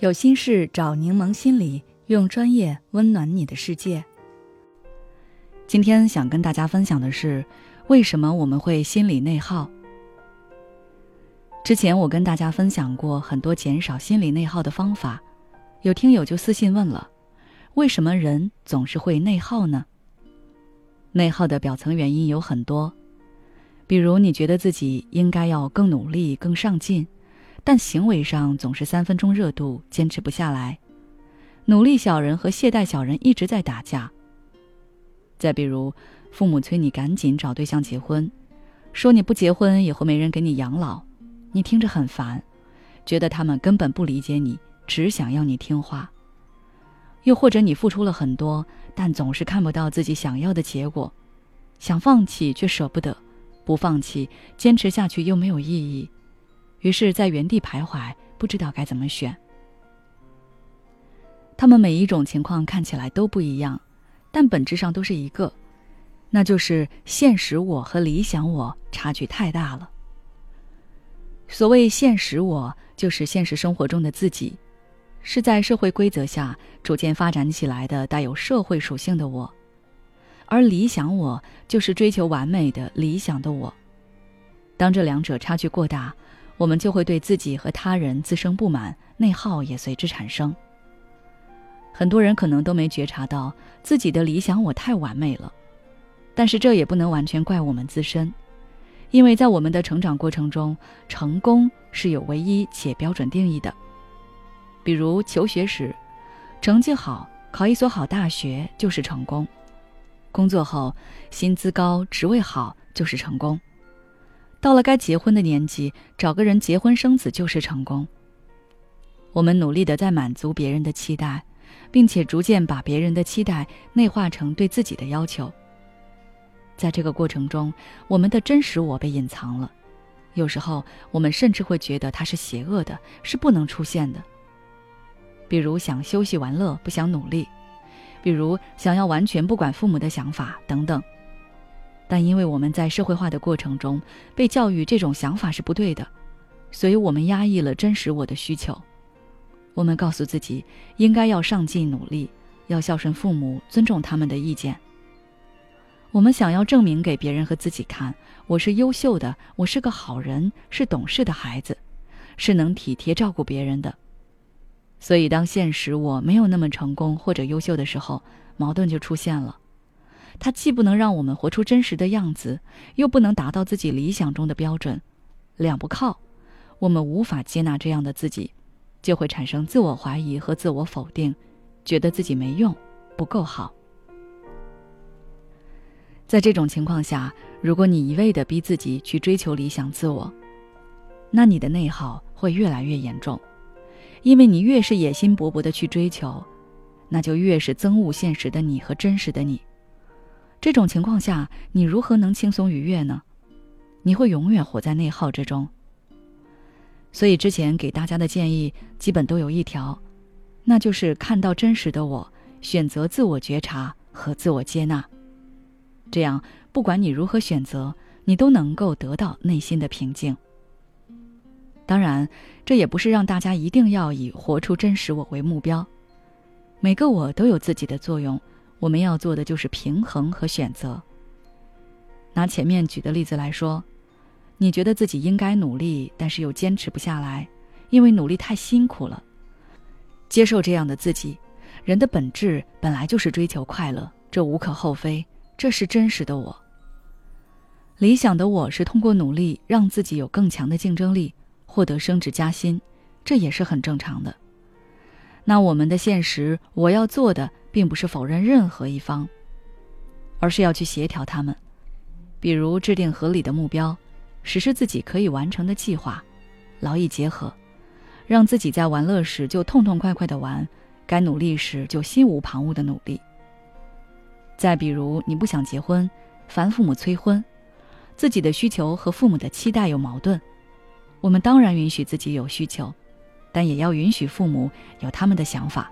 有心事找柠檬心理，用专业温暖你的世界。今天想跟大家分享的是，为什么我们会心理内耗？之前我跟大家分享过很多减少心理内耗的方法，有听友就私信问了：为什么人总是会内耗呢？内耗的表层原因有很多，比如你觉得自己应该要更努力、更上进。但行为上总是三分钟热度，坚持不下来。努力小人和懈怠小人一直在打架。再比如，父母催你赶紧找对象结婚，说你不结婚以后没人给你养老，你听着很烦，觉得他们根本不理解你，只想要你听话。又或者你付出了很多，但总是看不到自己想要的结果，想放弃却舍不得，不放弃坚持下去又没有意义。于是，在原地徘徊，不知道该怎么选。他们每一种情况看起来都不一样，但本质上都是一个，那就是现实我和理想我差距太大了。所谓现实我，就是现实生活中的自己，是在社会规则下逐渐发展起来的带有社会属性的我；而理想我，就是追求完美的理想的我。当这两者差距过大，我们就会对自己和他人滋生不满，内耗也随之产生。很多人可能都没觉察到自己的理想我太完美了，但是这也不能完全怪我们自身，因为在我们的成长过程中，成功是有唯一且标准定义的。比如求学时，成绩好，考一所好大学就是成功；工作后，薪资高，职位好就是成功。到了该结婚的年纪，找个人结婚生子就是成功。我们努力的在满足别人的期待，并且逐渐把别人的期待内化成对自己的要求。在这个过程中，我们的真实我被隐藏了。有时候，我们甚至会觉得它是邪恶的，是不能出现的。比如想休息玩乐，不想努力；比如想要完全不管父母的想法，等等。但因为我们在社会化的过程中被教育这种想法是不对的，所以我们压抑了真实我的需求。我们告诉自己应该要上进努力，要孝顺父母，尊重他们的意见。我们想要证明给别人和自己看，我是优秀的，我是个好人，是懂事的孩子，是能体贴照顾别人的。所以当现实我没有那么成功或者优秀的时候，矛盾就出现了。它既不能让我们活出真实的样子，又不能达到自己理想中的标准，两不靠，我们无法接纳这样的自己，就会产生自我怀疑和自我否定，觉得自己没用，不够好。在这种情况下，如果你一味的逼自己去追求理想自我，那你的内耗会越来越严重，因为你越是野心勃勃的去追求，那就越是憎恶现实的你和真实的你。这种情况下，你如何能轻松愉悦呢？你会永远活在内耗之中。所以之前给大家的建议，基本都有一条，那就是看到真实的我，选择自我觉察和自我接纳。这样，不管你如何选择，你都能够得到内心的平静。当然，这也不是让大家一定要以活出真实我为目标。每个我都有自己的作用。我们要做的就是平衡和选择。拿前面举的例子来说，你觉得自己应该努力，但是又坚持不下来，因为努力太辛苦了。接受这样的自己，人的本质本来就是追求快乐，这无可厚非，这是真实的我。理想的我是通过努力让自己有更强的竞争力，获得升职加薪，这也是很正常的。那我们的现实，我要做的。并不是否认任何一方，而是要去协调他们，比如制定合理的目标，实施自己可以完成的计划，劳逸结合，让自己在玩乐时就痛痛快快的玩，该努力时就心无旁骛的努力。再比如你不想结婚，烦父母催婚，自己的需求和父母的期待有矛盾，我们当然允许自己有需求，但也要允许父母有他们的想法。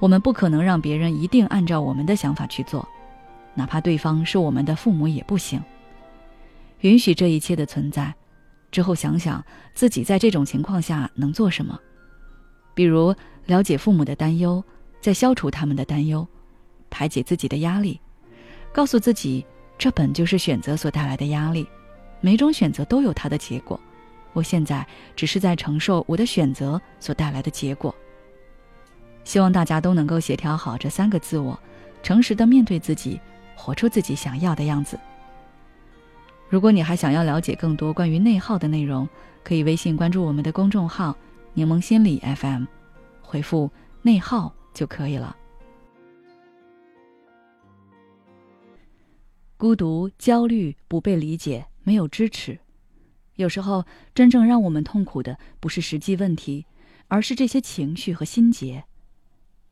我们不可能让别人一定按照我们的想法去做，哪怕对方是我们的父母也不行。允许这一切的存在，之后想想自己在这种情况下能做什么。比如了解父母的担忧，再消除他们的担忧，排解自己的压力，告诉自己，这本就是选择所带来的压力，每种选择都有它的结果。我现在只是在承受我的选择所带来的结果。希望大家都能够协调好这三个自我，诚实的面对自己，活出自己想要的样子。如果你还想要了解更多关于内耗的内容，可以微信关注我们的公众号“柠檬心理 FM”，回复“内耗”就可以了。孤独、焦虑、不被理解、没有支持。有时候，真正让我们痛苦的不是实际问题，而是这些情绪和心结。